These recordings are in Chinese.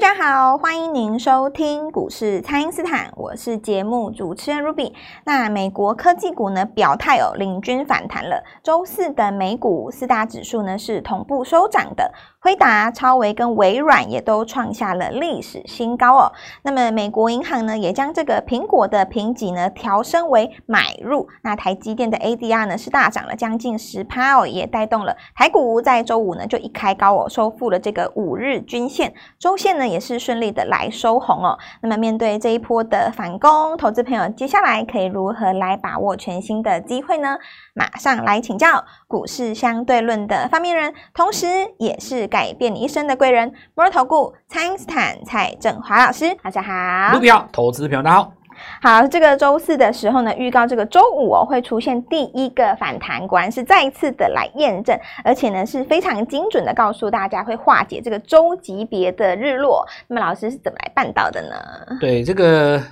大家好，欢迎您收听股市蔡因斯坦，我是节目主持人 Ruby。那美国科技股呢表态哦，领军反弹了。周四的美股四大指数呢是同步收涨的。辉达、超微跟微软也都创下了历史新高哦。那么，美国银行呢也将这个苹果的评级呢调升为买入。那台积电的 ADR 呢是大涨了将近十趴哦，也带动了台股在周五呢就一开高哦，收复了这个五日均线，周线呢也是顺利的来收红哦。那么，面对这一波的反攻，投资朋友接下来可以如何来把握全新的机会呢？马上来请教股市相对论的发明人，同时也是改变你一生的贵人——摩尔投顾蔡英斯坦蔡振华老师。大家好，股票投资朋友大家好。好，这个周四的时候呢，预告这个周五哦会出现第一个反弹，果然是再一次的来验证，而且呢是非常精准的告诉大家会化解这个周级别的日落。那么老师是怎么来办到的呢？对，这个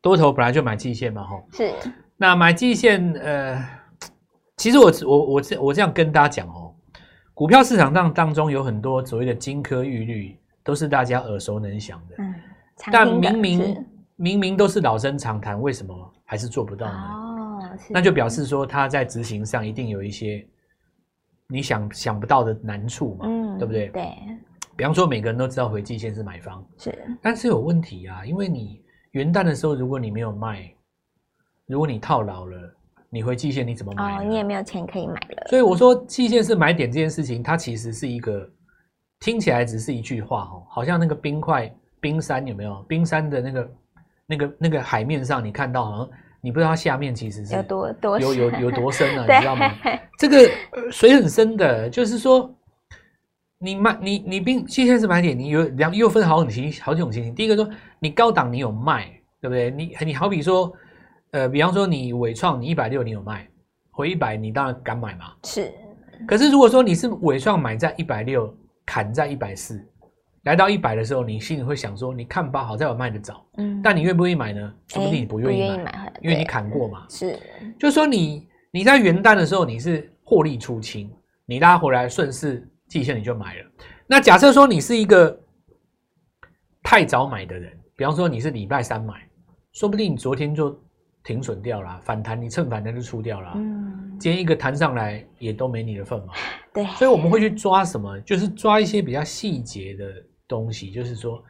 多头本来就买季线嘛，吼，是。那买季线，呃。其实我我我这我这样跟大家讲哦，股票市场当当中有很多所谓的金科玉律，都是大家耳熟能详的。嗯，但明明明明都是老生常谈，为什么还是做不到呢？哦，那就表示说他在执行上一定有一些你想想不到的难处嘛，嗯，对不对？对。比方说，每个人都知道回季线是买方，是，但是有问题啊，因为你元旦的时候，如果你没有卖，如果你套牢了。你回季线你怎么买？哦，你也没有钱可以买了。所以我说季线是买点这件事情，它其实是一个听起来只是一句话哦，好像那个冰块冰山有没有？冰山的那个那个那个海面上，你看到好像你不知道它下面其实是有多多有有有多深啊？你知道吗？这个水很深的，就是说你买你你并现在是买点，你有两又分好几种好几种情形。第一个说你高档你有卖，对不对？你你好比说。呃，比方说你伟创，你一百六你有卖，回一百你当然敢买嘛。是，可是如果说你是伟创买在一百六，砍在一百四，来到一百的时候，你心里会想说，你看吧，好在我卖的早。嗯。但你愿不愿意买呢？说不定你不愿意买，买因为你砍过嘛。是。就是说你你在元旦的时候你是获利出清，你拉回来顺势季线你就买了。那假设说你是一个太早买的人，比方说你是礼拜三买，说不定你昨天就。停损掉了，反弹你趁反弹就出掉了。嗯，今天一个弹上来也都没你的份嘛。对，所以我们会去抓什么？就是抓一些比较细节的东西。就是说，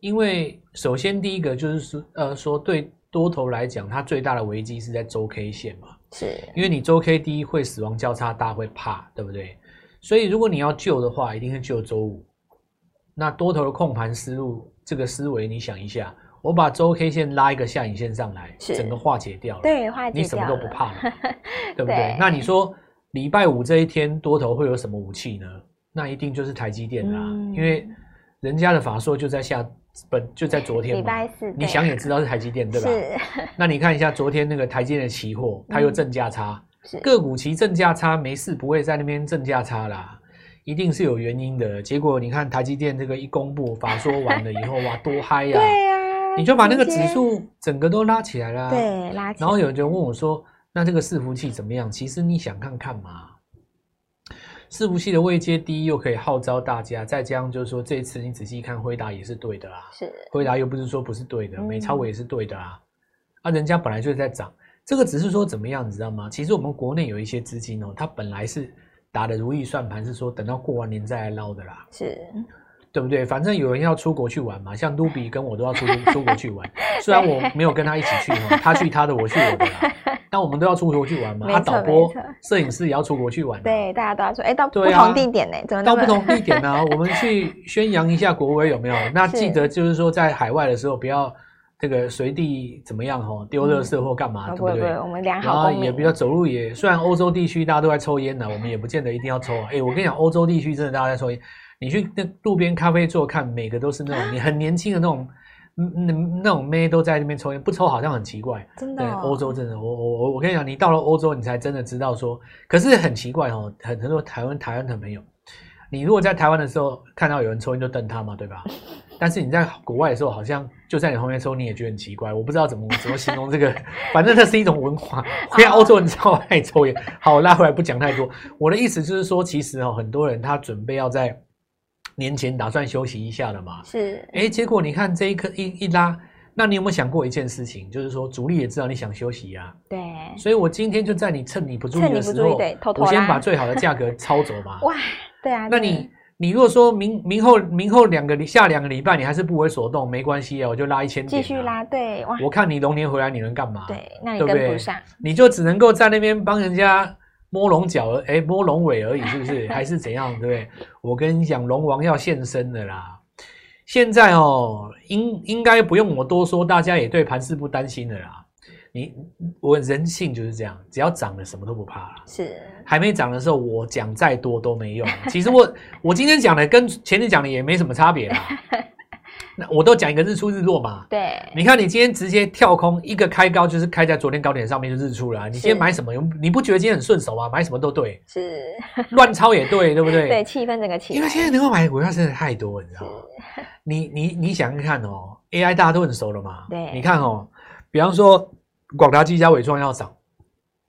因为首先第一个就是说，呃，说对多头来讲，它最大的危机是在周 K 线嘛。是，因为你周 K 第一会死亡交叉，大家会怕，对不对？所以如果你要救的话，一定是救周五。那多头的控盘思路，这个思维，你想一下。我把周 K 线拉一个下影线上来，整个化解掉了。对，化解掉了。你什么都不怕了，对不对？对，那你说礼拜五这一天多头会有什么武器呢？那一定就是台积电啦，嗯、因为人家的法说就在下本就在昨天嘛。礼拜四，你想也知道是台积电，对吧？是。那你看一下昨天那个台积电的期货，它又正价差，嗯、个股期正价差，没事不会在那边正价差啦，一定是有原因的。结果你看台积电这个一公布法说完了以后，哇，多嗨呀！对呀。你就把那个指数整个都拉起来了，对，拉起来。然后有人就问我说：“那这个伺服器怎么样？”其实你想看看嘛，伺服器的位阶低，又可以号召大家，再加上就是说，这一次你仔细看，回答也是对的啦。是，回答又不是说不是对的，美超我也是对的啊。啊，人家本来就是在涨，这个只是说怎么样，你知道吗？其实我们国内有一些资金哦，它本来是打的如意算盘，是说等到过完年再来捞的啦。是。对不对？反正有人要出国去玩嘛，像卢比跟我都要出 出国去玩。虽然我没有跟他一起去哈，他去他的，我去我的啦。但我们都要出国去玩嘛。他导播、摄影师也要出国去玩。对，大家都要说，哎，到不同地点呢？怎么到不同地点呢？我们去宣扬一下国威有没有？那记得就是说，在海外的时候不要这个随地怎么样哈，丢垃圾或干嘛，对不对？我们良好。然后也比较走路也，虽然欧洲地区大家都在抽烟呢，我们也不见得一定要抽。哎，我跟你讲，欧洲地区真的大家在抽烟。你去那路边咖啡座看，每个都是那种你很年轻的那种，那那种妹都在那边抽烟，不抽好像很奇怪。真的、哦，欧洲真的，我我我我跟你讲，你到了欧洲，你才真的知道说，可是很奇怪哦，很很多台湾台湾的朋友，你如果在台湾的时候看到有人抽烟就瞪他嘛，对吧？但是你在国外的时候，好像就在你旁边抽，你也觉得很奇怪。我不知道怎么怎么形容这个，反正这是一种文化。因为欧洲人超爱抽烟。好，拉回来不讲太多。我的意思就是说，其实哦，很多人他准备要在。年前打算休息一下了嘛。是，哎，结果你看这一颗一一拉，那你有没有想过一件事情？就是说主力也知道你想休息呀。对。所以我今天就在你趁你不注意的时候，我先把最好的价格抄走嘛。哇，对啊。那你你如果说明明后明后两个下两个礼拜你还是不为所动，没关系啊，我就拉一千点，继续拉。对，哇。我看你龙年回来你能干嘛？对，那你跟不上，你就只能够在那边帮人家。摸龙角，哎，摸龙尾而已，是不是？还是怎样？对不对？我跟你讲，龙王要现身的啦！现在哦，应应该不用我多说，大家也对盘势不担心的啦。你我人性就是这样，只要涨了，什么都不怕了。是，还没涨的时候，我讲再多都没用。其实我 我今天讲的跟前天讲的也没什么差别啦。那我都讲一个日出日落嘛，对，你看你今天直接跳空一个开高，就是开在昨天高点上面就日出了啊。你今天买什么？你不觉得今天很顺手吗？买什么都对，是乱抄也对，对不对？对，气氛整个气氛。因为现在能够买的股票真的太多，你知道吗？你你你想想看哦，AI 大家都很熟了嘛，对，你看哦，比方说广达、技嘉、伟创要涨，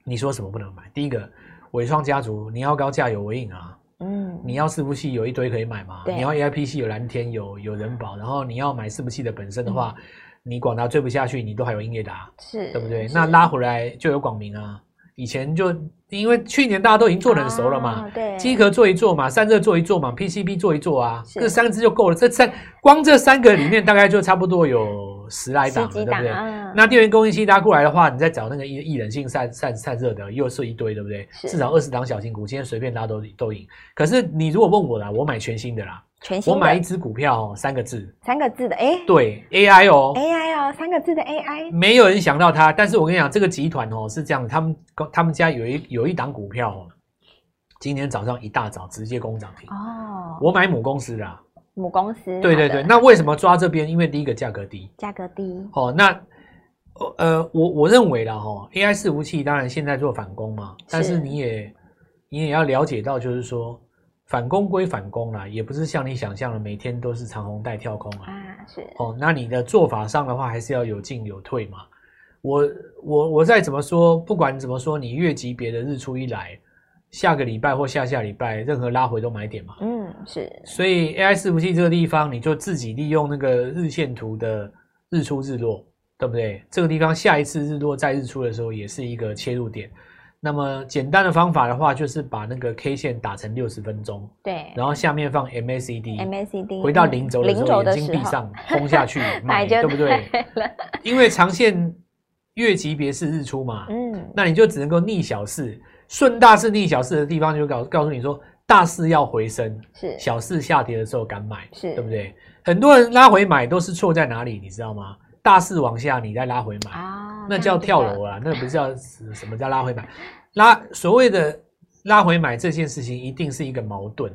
你说什么不能买？第一个，伟创家族，你要高价有纬颖啊。嗯，你要伺服器有一堆可以买嘛？你要 AIPC 有蓝天有有人保，然后你要买伺服器的本身的话，嗯、你广达追不下去，你都还有英业达，是对不对？那拉回来就有广明啊。以前就因为去年大家都已经做得很熟了嘛，啊、对，机壳做一做嘛，散热做一做嘛，PCB 做一做啊，这三支就够了。这三光这三个里面大概就差不多有十来档了，对不对？嗯、那电源供应器拉过来的话，你再找那个易易冷性散散散热的，又是一堆，对不对？至少二十档小型股，今天随便拉都都赢。可是你如果问我啦，我买全新的啦。全新我买一只股票哦，三个字，三个字的，哎，对，AI 哦，AI 哦，三个字的 AI，没有人想到它，但是我跟你讲，这个集团哦是这样，他们他们家有一有一档股票哦，今天早上一大早直接攻涨停哦，我买母公司的，母公司，对对对，那为什么抓这边？因为第一个价格低，价格低，哦，那呃，我我认为啦哈，AI 伺服器当然现在做反攻嘛，但是你也你也要了解到，就是说。反攻归反攻啦，也不是像你想象的每天都是长虹带跳空啊。啊，是哦，那你的做法上的话，还是要有进有退嘛。我我我再怎么说，不管怎么说，你越级别的日出一来，下个礼拜或下下礼拜，任何拉回都买点嘛。嗯，是。所以 AI 伺服器这个地方，你就自己利用那个日线图的日出日落，对不对？这个地方下一次日落再日出的时候，也是一个切入点。那么简单的方法的话，就是把那个 K 线打成六十分钟，对，然后下面放 MACD，MACD，回到零轴的时候，眼睛闭上，轰下去 买，对不对？因为长线月级别是日出嘛，嗯，那你就只能够逆小势，顺大势逆小势的地方就告告诉你说，大势要回升，是小势下跌的时候敢买，是对不对？很多人拉回买都是错在哪里，你知道吗？大势往下，你再拉回买啊，那叫跳楼啊，那不是叫什么叫拉回买？拉所谓的拉回买这件事情，一定是一个矛盾。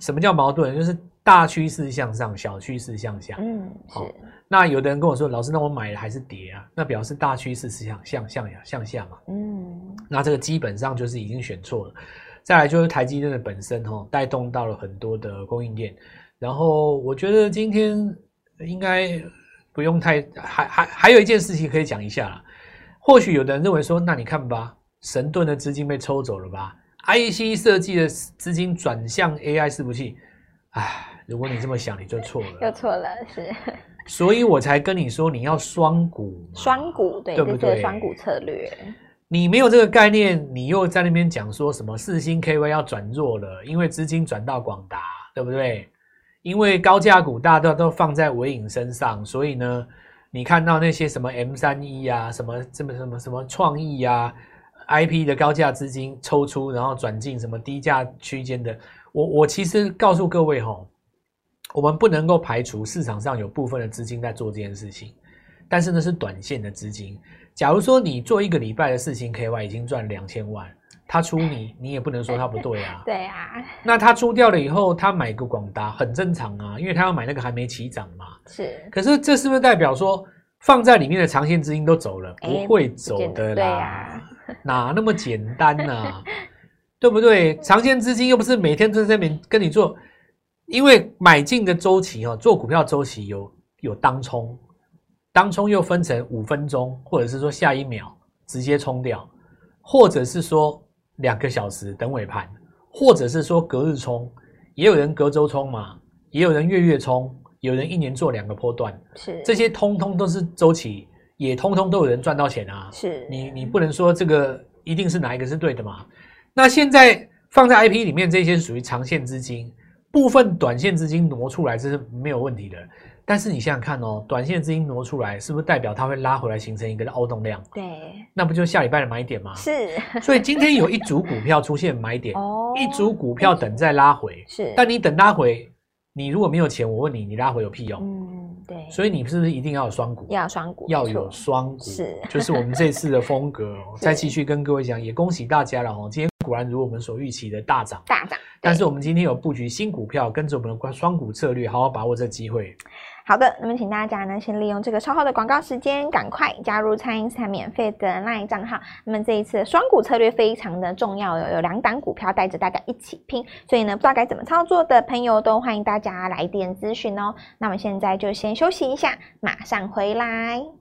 什么叫矛盾？就是大趋势向上，小趋势向下。嗯，好。那有的人跟我说，老师，那我买了还是跌啊？那表示大趋势是向向向下向下嘛。嗯，那这个基本上就是已经选错了。再来就是台积电的本身哦，带动到了很多的供应链。然后我觉得今天应该。不用太，还还还有一件事情可以讲一下啦。或许有的人认为说，那你看吧，神盾的资金被抽走了吧？IC 设计的资金转向 AI 伺服器，唉，如果你这么想，你就错了，又错了，是。所以我才跟你说，你要双股，双股，对，对不对？双股策略。你没有这个概念，你又在那边讲说什么四星 KY 要转弱了，因为资金转到广达，对不对？因为高价股大家都放在尾影身上，所以呢，你看到那些什么 M 三一啊，什么什么什么什么创意啊，IP 的高价资金抽出，然后转进什么低价区间的。我我其实告诉各位吼，我们不能够排除市场上有部分的资金在做这件事情，但是呢是短线的资金。假如说你做一个礼拜的事情，KY 已经赚两千万。他出你，你也不能说他不对啊。对啊。那他出掉了以后，他买个广达很正常啊，因为他要买那个还没起涨嘛。是。可是这是不是代表说放在里面的长线资金都走了？不会走的啦。哪那么简单呢、啊？对不对？长线资金又不是每天都在这边跟你做，因为买进的周期哦，做股票周期有有当冲，当冲又分成五分钟，或者是说下一秒直接冲掉，或者是说。两个小时等尾盘，或者是说隔日冲，也有人隔周冲嘛。也有人月月冲，有人一年做两个波段，是这些通通都是周期，也通通都有人赚到钱啊。是你你不能说这个一定是哪一个是对的嘛？那现在放在 IP 里面，这些属于长线资金，部分短线资金挪出来，这是没有问题的。但是你想想看哦，短线资金挪出来，是不是代表它会拉回来，形成一个凹动量？对，那不就下礼拜的买点吗？是。所以今天有一组股票出现买点，哦，一组股票等再拉回，是。但你等拉回，你如果没有钱，我问你，你拉回有屁用？嗯，对。所以你是不是一定要有双股？要有双股，要有双股，是。就是我们这次的风格，再继续跟各位讲，也恭喜大家了哦。今天果然如我们所预期的大涨，大涨。但是我们今天有布局新股票，跟着我们的双股策略，好好把握这机会。好的，那么请大家呢，先利用这个稍后的广告时间，赶快加入蔡因斯坦免费的 LINE 账号。那么这一次双股策略非常的重要，有有两档股票带着大家一起拼，所以呢，不知道该怎么操作的朋友都欢迎大家来电咨询哦。那么现在就先休息一下，马上回来。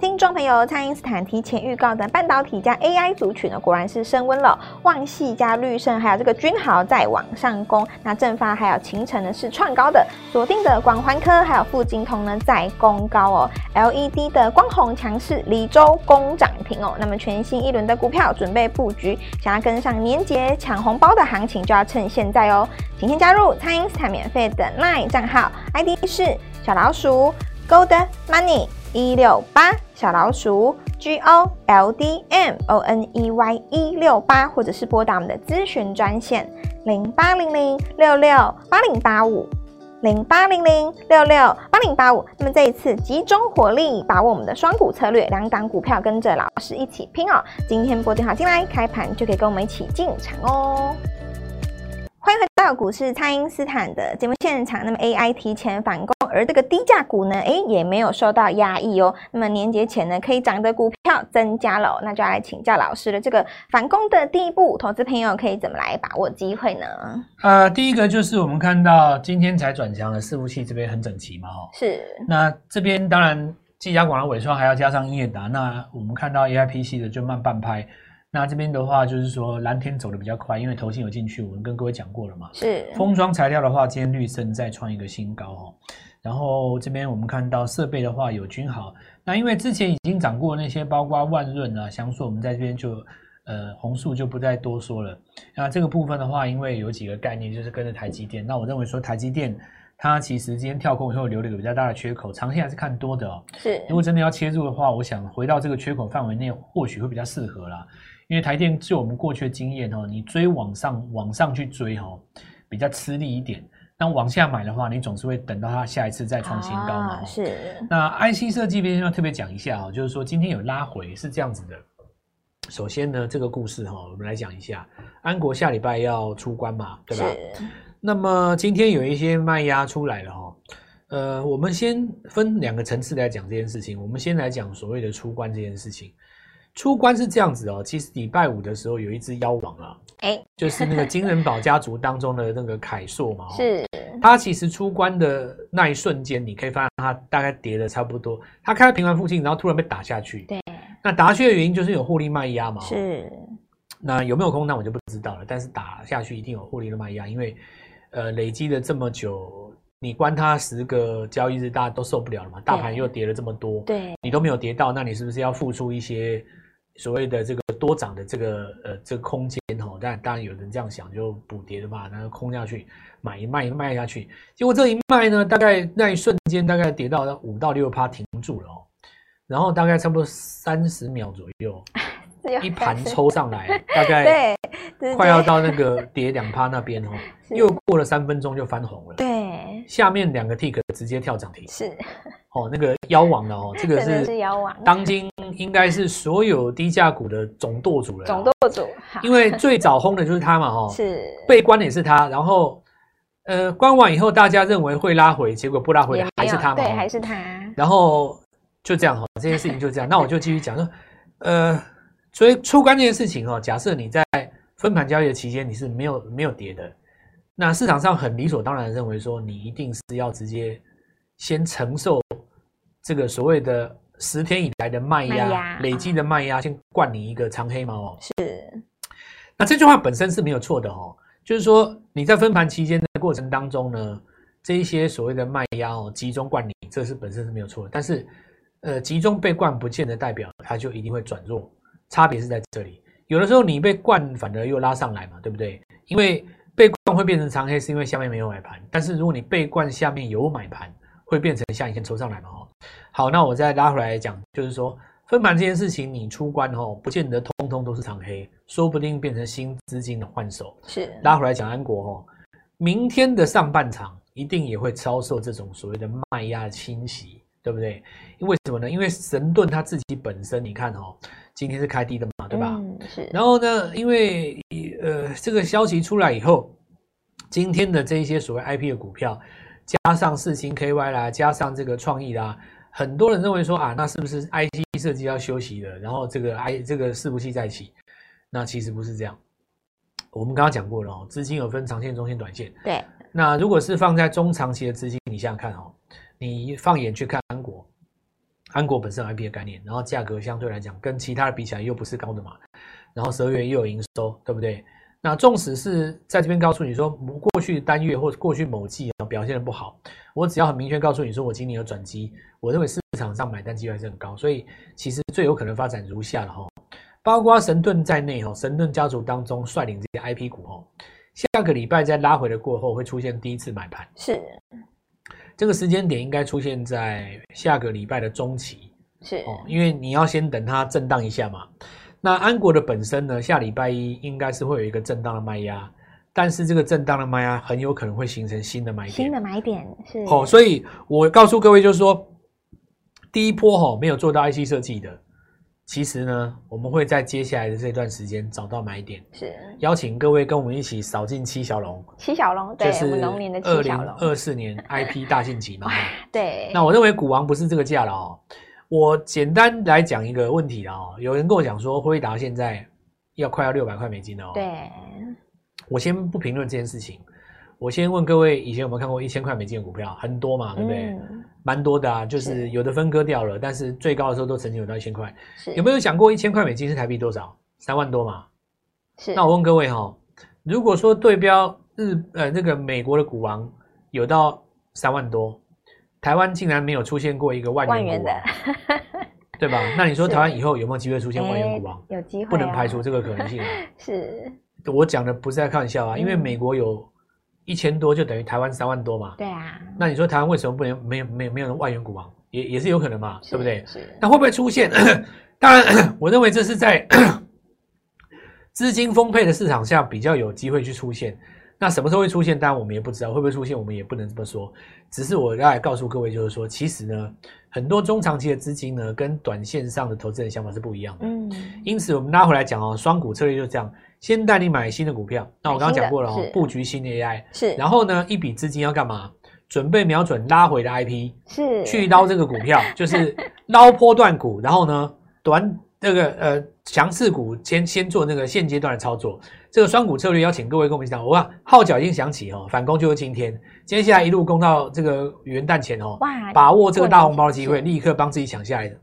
听众朋友，蔡因斯坦提前预告的半导体加 AI 族群呢，果然是升温了。旺系加绿盛，还有这个君豪在往上攻。那正发还有勤诚呢是创高的，锁定的广环科还有富晶通呢在攻高哦。LED 的光弘强势，里舟攻涨停哦。那么全新一轮的股票准备布局，想要跟上年节抢红包的行情，就要趁现在哦。请先加入蔡因斯坦免费的 LINE 账号，ID 是小老鼠 Gold Money。一六八小老鼠 G O L D M O N E Y 一六八，或者是拨打我们的咨询专线零八零零六六八零八五零八零零六六八零八五。那么这一次集中火力，把握我们的双股策略，两档股票跟着老师一起拼哦。今天拨电话进来，开盘就可以跟我们一起进场哦。到股市，蔡因斯坦的节目现场。那么 AI 提前反攻，而这个低价股呢，诶，也没有受到压抑哦。那么年节前呢，可以涨的股票增加了，那就要来请教老师了。这个反攻的第一步，投资朋友可以怎么来把握机会呢？呃，第一个就是我们看到今天才转强的伺服器这边很整齐嘛，哦，是。那这边当然，技嘉、广达、伟创还要加上英业达，那我们看到 AIPC 的就慢半拍。那这边的话，就是说蓝天走的比较快，因为头信有进去，我们跟各位讲过了嘛。是。封装材料的话，今天绿胜再创一个新高哦。然后这边我们看到设备的话有均好，那因为之前已经涨过那些，包括万润啊、翔硕，我们在这边就呃红塑就不再多说了。那这个部分的话，因为有几个概念，就是跟着台积电。那我认为说台积电它其实今天跳空以后留了一个比较大的缺口，长线还是看多的哦。是。如果真的要切入的话，我想回到这个缺口范围内，或许会比较适合啦。因为台电就我们过去的经验哦，你追往上往上去追哦，比较吃力一点。那往下买的话，你总是会等到它下一次再创新高嘛。是。那 IC 设计边要特别讲一下哦，就是说今天有拉回是这样子的。首先呢，这个故事哈，我们来讲一下，安国下礼拜要出关嘛，对吧？是。那么今天有一些卖压出来了哈，呃，我们先分两个层次来讲这件事情。我们先来讲所谓的出关这件事情。出关是这样子哦，其实礼拜五的时候有一只妖王啊，哎、欸，就是那个金人宝家族当中的那个凯硕嘛，是，他其实出关的那一瞬间，你可以发现他大概跌了差不多，他开到平盘附近，然后突然被打下去，对，那打下去的原因就是有获利卖压嘛，是，那有没有空那我就不知道了，但是打下去一定有获利的卖压，因为呃累积了这么久，你关它十个交易日，大家都受不了了嘛，大盘又跌了这么多，对，你都没有跌到，那你是不是要付出一些？所谓的这个多涨的这个呃这个空间吼，但当然有人这样想，就补跌的嘛，然后空下去买一卖一卖下去，结果这一卖呢，大概那一瞬间大概跌到五到六趴停住了哦，然后大概差不多三十秒左右，一盘抽上来，大概快要到那个跌两趴那边哦，又过了三分钟就翻红了，对，下面两个 tick 直接跳涨停，是。哦，那个妖王了哦，这个是妖王，当今应该是所有低价股的总舵主了。总舵主，因为最早轰的就是他嘛，哈，是被关的也是他。然后，呃，关完以后，大家认为会拉回，结果不拉回的还是他嘛，对，还是他。然后就这样哈，这件事情就这样。那我就继续讲说，呃，所以出关这件事情哦，假设你在分盘交易的期间你是没有没有跌的，那市场上很理所当然认为说你一定是要直接。先承受这个所谓的十天以来的卖压，累积的卖压，先灌你一个长黑毛哦。是，那这句话本身是没有错的哦。就是说你在分盘期间的过程当中呢，这一些所谓的卖压哦，集中灌你，这是本身是没有错的。但是，呃，集中被灌不见得代表它就一定会转弱，差别是在这里。有的时候你被灌反而又拉上来嘛，对不对？因为被灌会变成长黑，是因为下面没有买盘。但是如果你被灌下面有买盘，会变成像以前抽上来嘛？哦，好，那我再拉回来讲，就是说分盘这件事情，你出关哦，不见得通通都是长黑，说不定变成新资金的换手。是拉回来讲安国哦，明天的上半场一定也会遭受这种所谓的卖压侵袭，对不对？因为什么呢？因为神盾它自己本身，你看哦。今天是开低的嘛，对吧？嗯，是。然后呢，因为呃这个消息出来以后，今天的这一些所谓 IP 的股票，加上四星 KY 啦，加上这个创意啦，很多人认为说啊，那是不是 IC 设计要休息了？然后这个 I 这个伺服器再起？那其实不是这样。我们刚刚讲过了哦，资金有分长线、中线、短线。对。那如果是放在中长期的资金，你想想看哦，你放眼去看安国。安国本身 IP 的概念，然后价格相对来讲跟其他的比起来又不是高的嘛，然后十二月又有营收，对不对？那纵使是在这边告诉你说，过去单月或者过去某季啊表现的不好，我只要很明确告诉你说我今年有转机，我认为市场上买单机会还是很高，所以其实最有可能发展如下了哈，包括神盾在内哈，神盾家族当中率领这些 IP 股哈，下个礼拜在拉回的过后会出现第一次买盘是。这个时间点应该出现在下个礼拜的中期，是哦，因为你要先等它震荡一下嘛。那安国的本身呢，下礼拜一应该是会有一个震荡的卖压，但是这个震荡的卖压很有可能会形成新的买点。新的买点是哦，所以我告诉各位就是说，第一波哈没有做到 IC 设计的。其实呢，我们会在接下来的这段时间找到买点，是邀请各位跟我们一起扫进七小龙。七小龙，对，就是龙年的七小龙。二四年 IP 大晋级嘛，对。那我认为股王不是这个价了哦。我简单来讲一个问题啊哦，有人跟我讲说，辉达现在要快要六百块美金了哦。对。我先不评论这件事情。我先问各位，以前有没有看过一千块美金的股票？很多嘛，对不对？蛮、嗯、多的啊，就是有的分割掉了，但是最高的时候都曾经有到一千块。有没有想过一千块美金是台币多少？三万多嘛。是。那我问各位哈、哦，如果说对标日呃那个美国的股王有到三万多，台湾竟然没有出现过一个万元股王，元对吧？那你说台湾以后有没有机会出现万元股王？有机会、啊，不能排除这个可能性、啊。是。我讲的不是在开玩笑啊，因为美国有。一千多就等于台湾三万多嘛？对啊。那你说台湾为什么不能没有没有没有万元股啊？也也是有可能嘛，对不对？是。那会不会出现？当然，我认为这是在 资金丰沛的市场下比较有机会去出现。那什么时候会出现？当然我们也不知道会不会出现，我们也不能这么说。只是我要来告诉各位，就是说，其实呢，很多中长期的资金呢，跟短线上的投资人想法是不一样的。嗯。因此，我们拉回来讲哦，双股策略就这样。先带你买新的股票，那我刚刚讲过了哦，布局新的 AI 是，然后呢，一笔资金要干嘛？准备瞄准拉回的 IP 是，去捞这个股票，就是捞波段股，然后呢，短那个呃强势股先先做那个现阶段的操作。这个双股策略邀请各位跟我们一起讲，我看号角已经响起哦，反攻就是今天，接下来一路攻到这个元旦前哦，哇，把握这个大红包的机会，立刻帮自己抢下来的。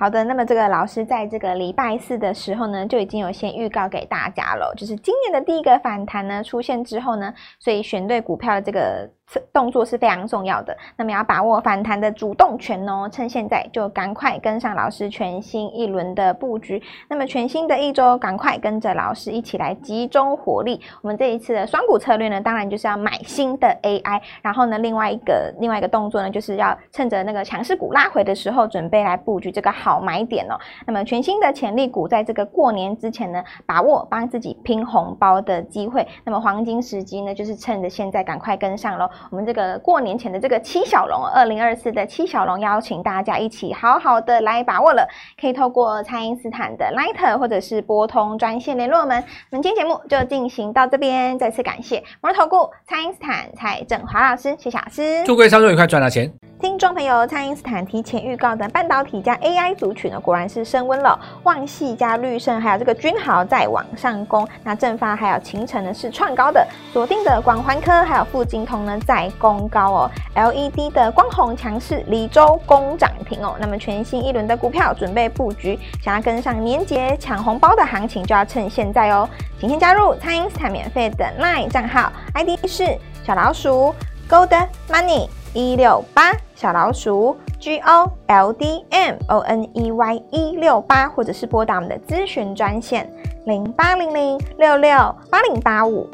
好的，那么这个老师在这个礼拜四的时候呢，就已经有先预告给大家了，就是今年的第一个反弹呢出现之后呢，所以选对股票的这个。动作是非常重要的，那么要把握反弹的主动权哦，趁现在就赶快跟上老师全新一轮的布局。那么全新的一周，赶快跟着老师一起来集中火力。我们这一次的双股策略呢，当然就是要买新的 AI，然后呢，另外一个另外一个动作呢，就是要趁着那个强势股拉回的时候，准备来布局这个好买点哦。那么全新的潜力股，在这个过年之前呢，把握帮自己拼红包的机会。那么黄金时机呢，就是趁着现在赶快跟上喽。我们这个过年前的这个七小龙，二零二四的七小龙，邀请大家一起好好的来把握了。可以透过蔡因斯坦的 Lighter 或者是拨通专线联络我们。那么今天节目就进行到这边，再次感谢摩尔投顾蔡因斯坦蔡振华老师，谢谢老师，祝各位操作愉快，赚到钱。听众朋友，蔡因斯坦提前预告的半导体加 AI 族群呢，果然是升温了。旺系加绿盛，还有这个君豪在往上攻。那正发还有勤诚呢是创高的，锁定的广环科还有富金通呢在攻高哦。LED 的光弘强势，里州攻涨停哦。那么全新一轮的股票准备布局，想要跟上年节抢红包的行情，就要趁现在哦。请先加入蔡英斯坦免费的 LINE 账号，ID 是小老鼠。Gold Money 一六八小老鼠 G O L D M O N E Y 一六八，或者是拨打我们的咨询专线零八零零六六八零八五。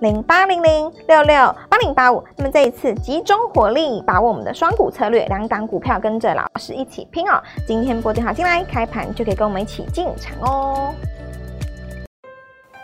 零八零零六六八零八五，那么这一次集中火力，把我们的双股策略，两档股票跟着老师一起拼哦。今天拨电话进来，开盘就可以跟我们一起进场哦。